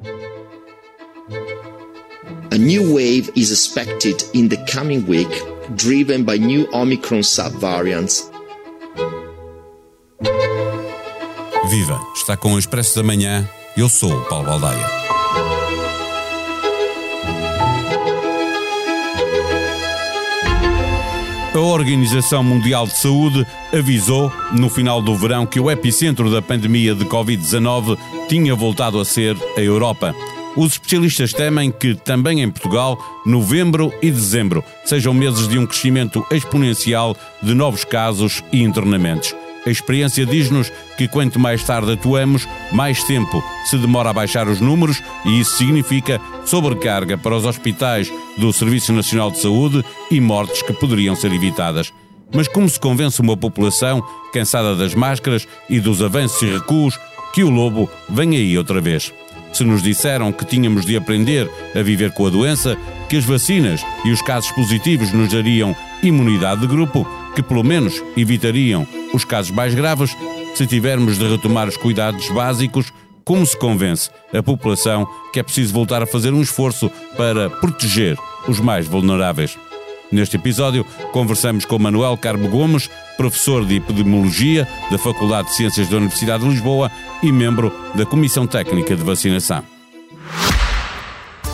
A new wave is expected in the coming week, driven by new Omicron subvariants. Viva! Está com o Expresso da Manhã. Eu sou o Paulo Baldaia. A Organização Mundial de Saúde avisou no final do verão que o epicentro da pandemia de Covid-19 tinha voltado a ser a Europa. Os especialistas temem que, também em Portugal, novembro e dezembro sejam meses de um crescimento exponencial de novos casos e internamentos. A experiência diz-nos que quanto mais tarde atuamos, mais tempo se demora a baixar os números e isso significa sobrecarga para os hospitais do Serviço Nacional de Saúde e mortes que poderiam ser evitadas. Mas como se convence uma população cansada das máscaras e dos avanços e recuos que o lobo vem aí outra vez? Se nos disseram que tínhamos de aprender a viver com a doença, que as vacinas e os casos positivos nos dariam imunidade de grupo, que pelo menos evitariam os casos mais graves, se tivermos de retomar os cuidados básicos, como se convence a população que é preciso voltar a fazer um esforço para proteger os mais vulneráveis? Neste episódio, conversamos com Manuel Carmo Gomes, professor de Epidemiologia da Faculdade de Ciências da Universidade de Lisboa e membro da Comissão Técnica de Vacinação.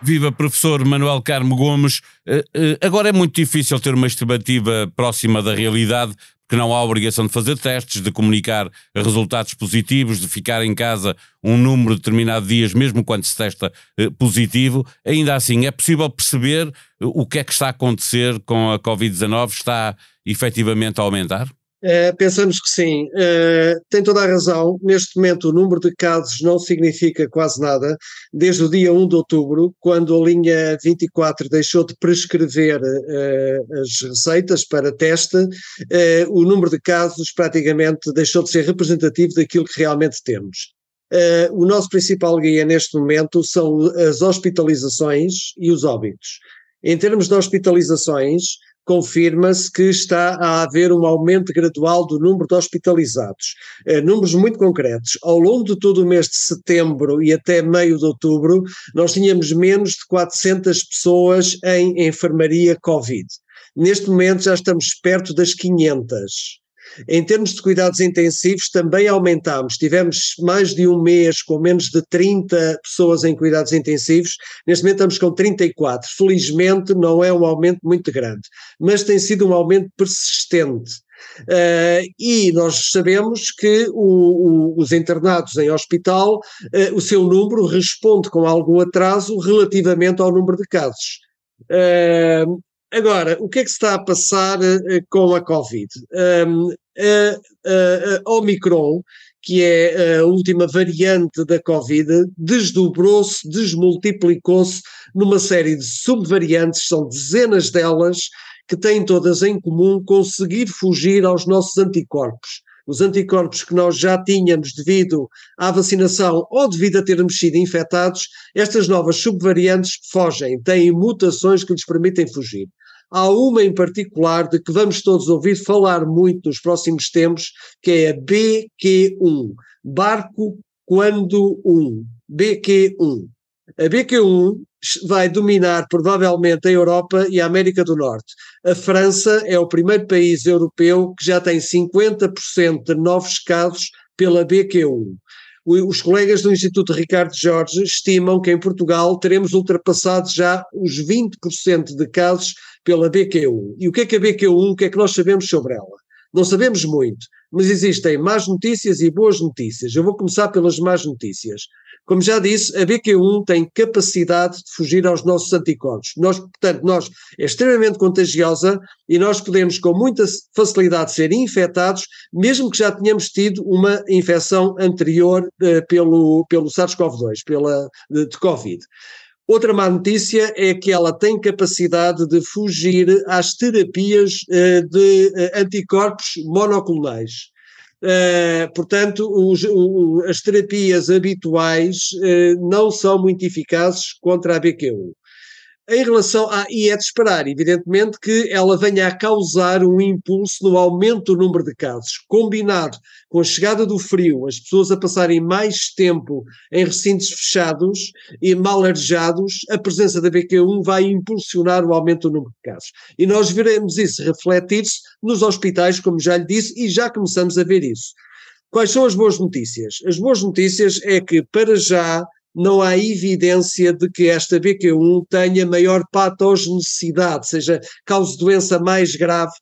Viva professor Manuel Carmo Gomes. Eh, eh, agora é muito difícil ter uma estimativa próxima da realidade, porque não há obrigação de fazer testes, de comunicar resultados positivos, de ficar em casa um número determinado de dias, mesmo quando se testa eh, positivo. Ainda assim, é possível perceber o que é que está a acontecer com a Covid-19? Está efetivamente a aumentar? Uh, pensamos que sim. Uh, tem toda a razão. Neste momento, o número de casos não significa quase nada. Desde o dia 1 de outubro, quando a linha 24 deixou de prescrever uh, as receitas para teste, o número de casos praticamente deixou de ser representativo daquilo que realmente temos. o nosso principal guia neste momento são as hospitalizações e os óbitos. Em termos de hospitalizações, confirma-se que está a haver um aumento gradual do número de hospitalizados. Eh, números muito concretos. Ao longo de todo o mês de setembro e até meio de outubro, nós tínhamos menos de 400 pessoas em enfermaria Covid. Neste momento já estamos perto das 500. Em termos de cuidados intensivos, também aumentámos. Tivemos mais de um mês com menos de 30 pessoas em cuidados intensivos. Neste momento estamos com 34. Felizmente não é um aumento muito grande, mas tem sido um aumento persistente. Uh, e nós sabemos que o, o, os internados em hospital, uh, o seu número responde com algum atraso relativamente ao número de casos. Uh, Agora, o que é que se está a passar uh, com a Covid? Um, a, a, a Omicron, que é a última variante da Covid, desdobrou-se, desmultiplicou-se numa série de subvariantes, são dezenas delas, que têm todas em comum conseguir fugir aos nossos anticorpos os anticorpos que nós já tínhamos devido à vacinação ou devido a termos sido infectados, estas novas subvariantes fogem, têm mutações que lhes permitem fugir. Há uma em particular de que vamos todos ouvir falar muito nos próximos tempos, que é a BQ1, Barco Quando 1, BQ1. A BQ1 vai dominar provavelmente a Europa e a América do Norte. A França é o primeiro país europeu que já tem 50% de novos casos pela BQ1. Os colegas do Instituto Ricardo Jorge estimam que em Portugal teremos ultrapassado já os 20% de casos pela BQ1. E o que é que a BQ1, o que é que nós sabemos sobre ela? Não sabemos muito, mas existem más notícias e boas notícias. Eu vou começar pelas más notícias. Como já disse, a BQ1 tem capacidade de fugir aos nossos anticorpos. Nós, portanto, nós é extremamente contagiosa e nós podemos com muita facilidade ser infectados, mesmo que já tenhamos tido uma infecção anterior uh, pelo, pelo SARS-CoV-2, pela de, de Covid. Outra má notícia é que ela tem capacidade de fugir às terapias uh, de uh, anticorpos monoclonais. Uh, portanto, os, o, as terapias habituais uh, não são muito eficazes contra a BQ1. Em relação a, e é de esperar, evidentemente, que ela venha a causar um impulso no aumento do número de casos, combinado com a chegada do frio, as pessoas a passarem mais tempo em recintos fechados e mal arejados, a presença da BQ1 vai impulsionar o aumento do número de casos. E nós veremos isso refletir-se nos hospitais, como já lhe disse, e já começamos a ver isso. Quais são as boas notícias? As boas notícias é que, para já, não há evidência de que esta BQ1 tenha maior patogenicidade, seja, cause doença mais grave,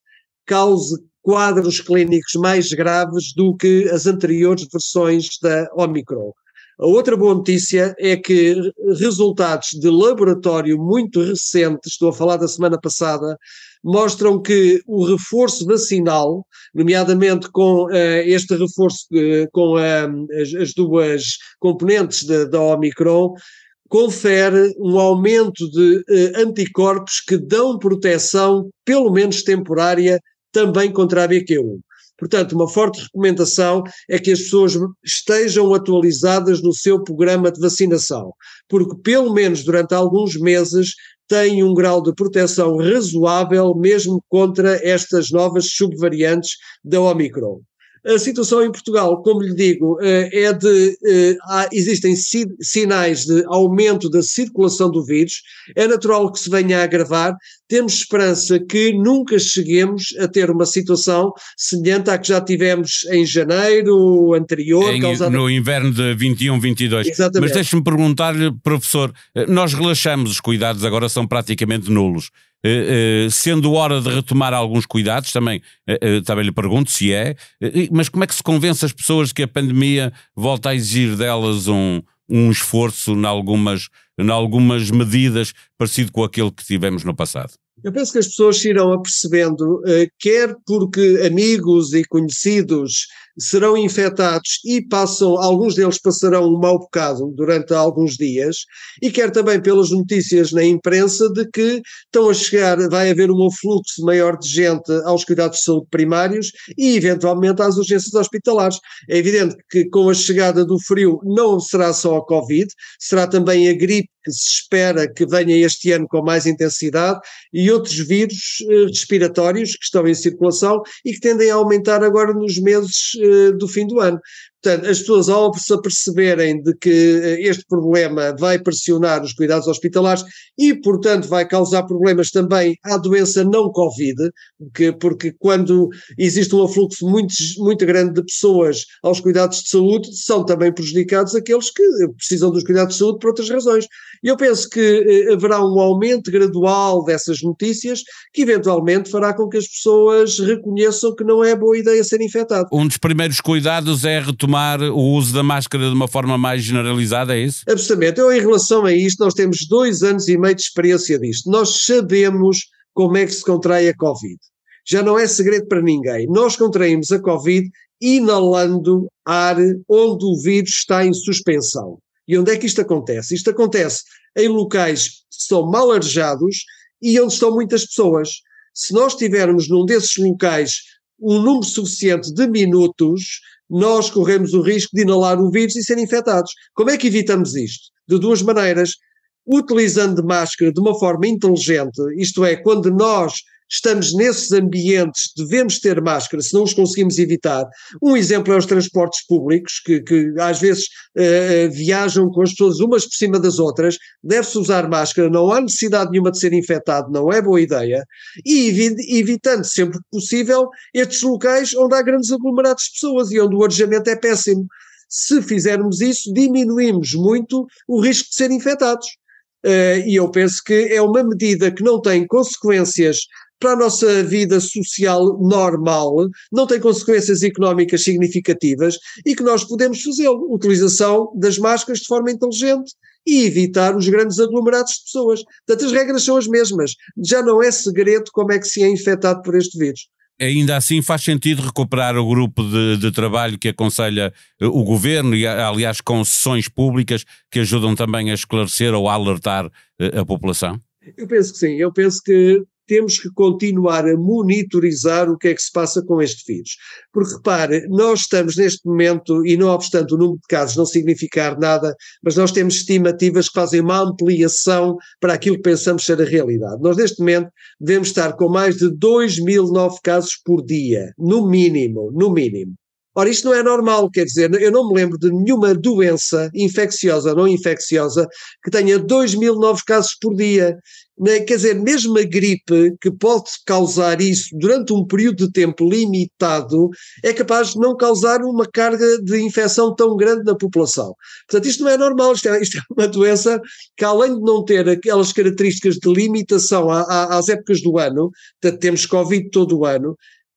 cause quadros clínicos mais graves do que as anteriores versões da Omicron. A outra boa notícia é que resultados de laboratório muito recentes, estou a falar da semana passada, mostram que o reforço vacinal, nomeadamente com uh, este reforço uh, com uh, as, as, duas componentes da Omicron, confere um aumento de anticorpos que dão proteção, pelo menos temporária, também contra a BQ1. Portanto, uma forte recomendação é que as pessoas estejam atualizadas no seu programa de vacinação, porque pelo menos durante alguns meses tem um grau de proteção razoável mesmo contra estas novas subvariantes da Omicron. A situação em Portugal, como lhe digo, eh, é de. Eh, existem sinais de aumento da circulação do vírus, é natural que se venha a agravar. Temos esperança que nunca cheguemos a ter uma situação semelhante à que já tivemos em janeiro anterior. Em, causada... No inverno de 21-22. Exatamente. Mas deixe-me perguntar-lhe, professor, eh, nós relaxamos, os cuidados agora são praticamente nulos. Uh, uh, sendo hora de retomar alguns cuidados, também, uh, também lhe pergunto se é, mas como é que se convence as pessoas que a pandemia volta a exigir delas um, um esforço em algumas, em algumas medidas parecido com aquele que tivemos no passado? Eu penso que as pessoas se irão apercebendo, quer porque amigos e conhecidos serão infectados e passam, alguns deles passarão um mau bocado durante alguns dias, e quer também pelas notícias na imprensa de que estão a chegar, vai haver um fluxo maior de gente aos cuidados de saúde primários e eventualmente às urgências hospitalares. É evidente que com a chegada do frio não será só a Covid, será também a gripe que se espera que venha este ano com mais intensidade e outros vírus eh, respiratórios que estão em circulação e que tendem a aumentar agora nos meses do fim do ano. Portanto, as pessoas, ao se aperceberem de que eh, este problema vai pressionar os cuidados hospitalares e, portanto, vai causar problemas também à doença não Covid, que, porque quando existe um afluxo muito, muito grande de pessoas aos cuidados de saúde, são também prejudicados aqueles que precisam dos cuidados de saúde por outras razões. E eu penso que eh, haverá um aumento gradual dessas notícias que, eventualmente, fará com que as pessoas reconheçam que não é boa ideia ser infectado. Um dos primeiros cuidados é retomar retomar o uso da máscara de uma forma mais generalizada, é isso? Absolutamente. Eu, em relação a isto, nós temos dois anos e meio de experiência disto. Nós sabemos como é que se contrai a Covid. Já não é segredo para ninguém. Nós contraímos a Covid inalando ar onde o vírus está em suspensão. E onde é que isto acontece? Isto acontece em locais que são mal arejados e onde estão muitas pessoas. Se nós tivermos num desses locais um número suficiente de minutos, nós corremos o risco de inalar o vírus e ser infectados. Como é que evitamos isto? De duas maneiras. Utilizando máscara de uma forma inteligente, isto é, quando nós estamos nesses ambientes, devemos ter máscara, se não os conseguimos evitar. Um exemplo é os transportes públicos, que, que às vezes uh, viajam com as pessoas umas por cima das outras, deve-se usar máscara, não há necessidade nenhuma de ser infectado, não é boa ideia, e evitando sempre que possível estes locais onde há grandes aglomerados de pessoas e onde o arejamento é péssimo. Se fizermos isso, diminuímos muito o risco de ser infectados. Uh, e eu penso que é uma medida que não tem consequências para a nossa vida social normal, não tem consequências económicas significativas e que nós podemos fazê-lo. Utilização das máscaras de forma inteligente e evitar os grandes aglomerados de pessoas. Portanto, as regras são as mesmas. Já não é segredo como é que se é infectado por este vírus. Ainda assim faz sentido recuperar o grupo de, de, trabalho que aconselha eh, o governo e, aliás, com sessões públicas que ajudam também a esclarecer ou a alertar eh, a população? Eu penso que sim. Eu penso que temos que continuar a monitorizar o que é que se passa com este vírus. Porque repare, nós estamos neste momento, e não obstante o número de casos não significar nada, mas nós temos estimativas que fazem uma ampliação para aquilo que pensamos ser a realidade. Nós neste momento devemos estar com mais de 2 mil novos casos por dia, no mínimo, no mínimo. Ora, isto não é normal, quer dizer, eu não me lembro de nenhuma doença, infecciosa ou não infecciosa, que tenha 2 mil novos casos por dia. Quer dizer, mesmo a gripe, que pode causar isso durante um período de tempo limitado, é capaz de não causar uma carga de infecção tão grande na população. Portanto, isto não é normal, isto é, isto é uma doença que, além de não ter aquelas características de limitação às épocas do ano, portanto, temos Covid todo o ano,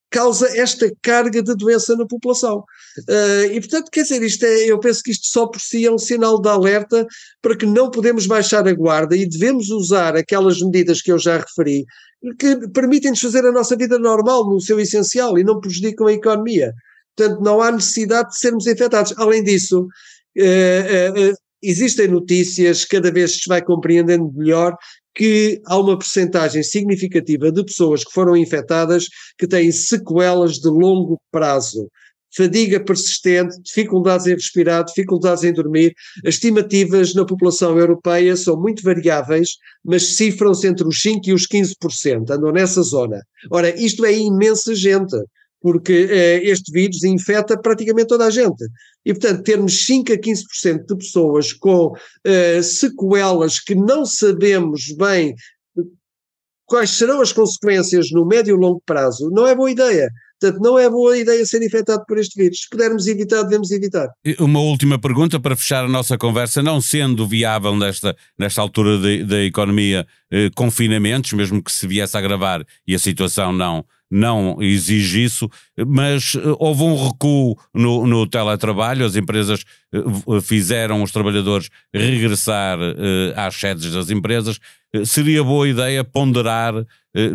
causa esta carga de doença na população. Uh, e, portanto, quer dizer, isto é, eu penso que isto só por si é um sinal de alerta para que não podemos baixar a guarda e devemos usar aquelas medidas que eu já referi, que permitem-nos fazer a nossa vida normal, no seu essencial, e não prejudicam a economia. Portanto, não há necessidade de sermos infectados. Além disso, uh, uh, existem notícias, cada vez se vai compreendendo melhor, que há uma percentagem significativa de pessoas que foram infectadas que têm sequelas de longo prazo. Fadiga persistente, dificuldades em respirar, dificuldades em dormir. As estimativas na população europeia são muito variáveis, mas cifram-se entre os 5% e os 15%, andam nessa zona. Ora, isto é imensa gente porque eh, este vírus infecta praticamente toda a gente. E, portanto, termos 5 a 15% de pessoas com eh, sequelas que não sabemos bem quais serão as consequências no médio e longo prazo, não é boa ideia. Portanto, não é boa ideia ser infectado por este vírus. Se pudermos evitar, devemos evitar. Uma última pergunta para fechar a nossa conversa. Não sendo viável nesta, nesta altura da economia eh, confinamentos, mesmo que se viesse a agravar e a situação não, não exige isso, mas eh, houve um recuo no, no teletrabalho, as empresas eh, fizeram os trabalhadores regressar eh, às sedes das empresas. Seria boa ideia ponderar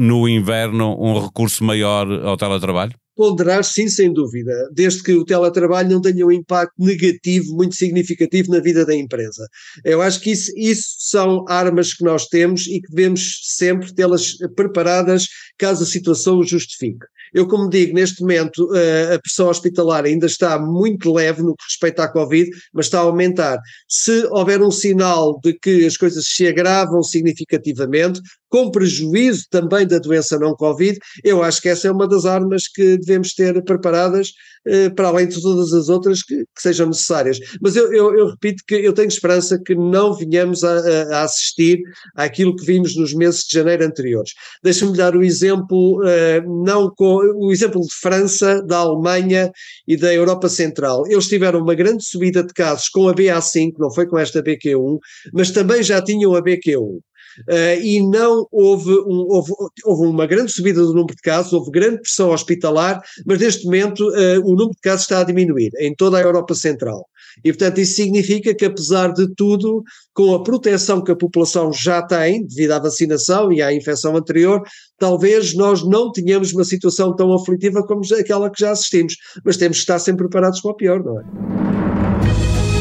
no inverno um recurso maior ao teletrabalho? Ponderar, sim, sem dúvida, desde que o teletrabalho não tenha um impacto negativo muito significativo na vida da empresa. Eu acho que isso, isso são armas que nós temos e que devemos sempre tê-las preparadas caso a situação o justifique. Eu, como digo, neste momento a pressão hospitalar ainda está muito leve no que respeita à Covid, mas está a aumentar. Se houver um sinal de que as coisas se agravam significativamente, com prejuízo também da doença não Covid, eu acho que essa é uma das armas que devemos ter preparadas, eh, para além de todas as outras que, que sejam necessárias. Mas eu, eu, eu, repito que eu tenho esperança que não venhamos a, a, assistir àquilo que vimos nos meses de janeiro anteriores. Deixa-me dar o exemplo, eh, não com, o exemplo de França, da Alemanha e da Europa Central. Eles tiveram uma grande subida de casos com a BA5, não foi com esta BQ1, mas também já tinham a BQ1. Uh, e não houve, um, houve, houve, uma grande subida do número de casos, houve grande pressão hospitalar, mas neste momento uh, o número de casos está a diminuir em toda a Europa Central. E, portanto, isso significa que, apesar de tudo, com a proteção que a população já tem, devido à vacinação e à infecção anterior, talvez nós não tenhamos uma situação tão aflitiva como aquela que já assistimos. Mas temos que estar sempre preparados para o pior, não é?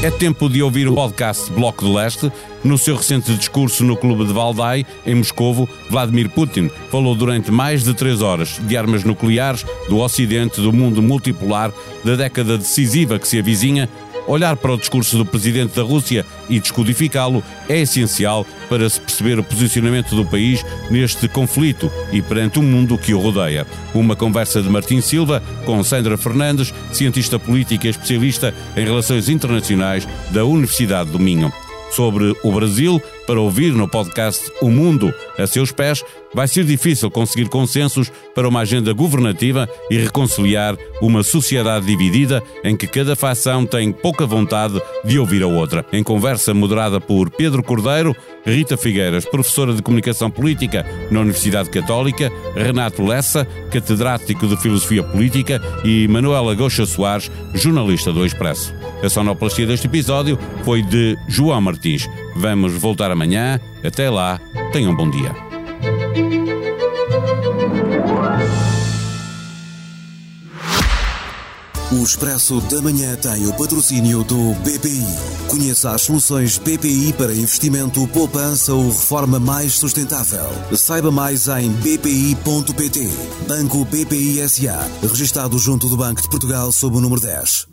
É tempo de ouvir o podcast Bloco do Leste. No seu recente discurso no Clube de Valdai, em Moscovo, Vladimir Putin falou durante mais de três horas de armas nucleares, do Ocidente, do mundo multipolar, da década decisiva que se avizinha Olhar para o discurso do presidente da Rússia e descodificá-lo é essencial para se perceber o posicionamento do país neste conflito e perante o mundo que o rodeia. Uma conversa de Martim Silva com Sandra Fernandes, cientista política e especialista em relações internacionais da Universidade do Minho sobre o Brasil para ouvir no podcast O Mundo a seus pés, vai ser difícil conseguir consensos para uma agenda governativa e reconciliar uma sociedade dividida em que cada facção tem pouca vontade de ouvir a outra. Em conversa moderada por Pedro Cordeiro, Rita Figueiras, professora de Comunicação Política na Universidade Católica, Renato Lessa, catedrático de Filosofia Política e Manuela Goxa Soares, jornalista do Expresso. A sonoplastia deste episódio foi de João Martins. Vamos voltar amanhã. Até lá, tenham um bom dia. O Expresso da Manhã tem o patrocínio do BPI. Conheça as soluções BPI para investimento, poupança ou reforma mais sustentável. Saiba mais em bpi.pt. Banco BPI SA. Registado junto do Banco de Portugal sob o número 10.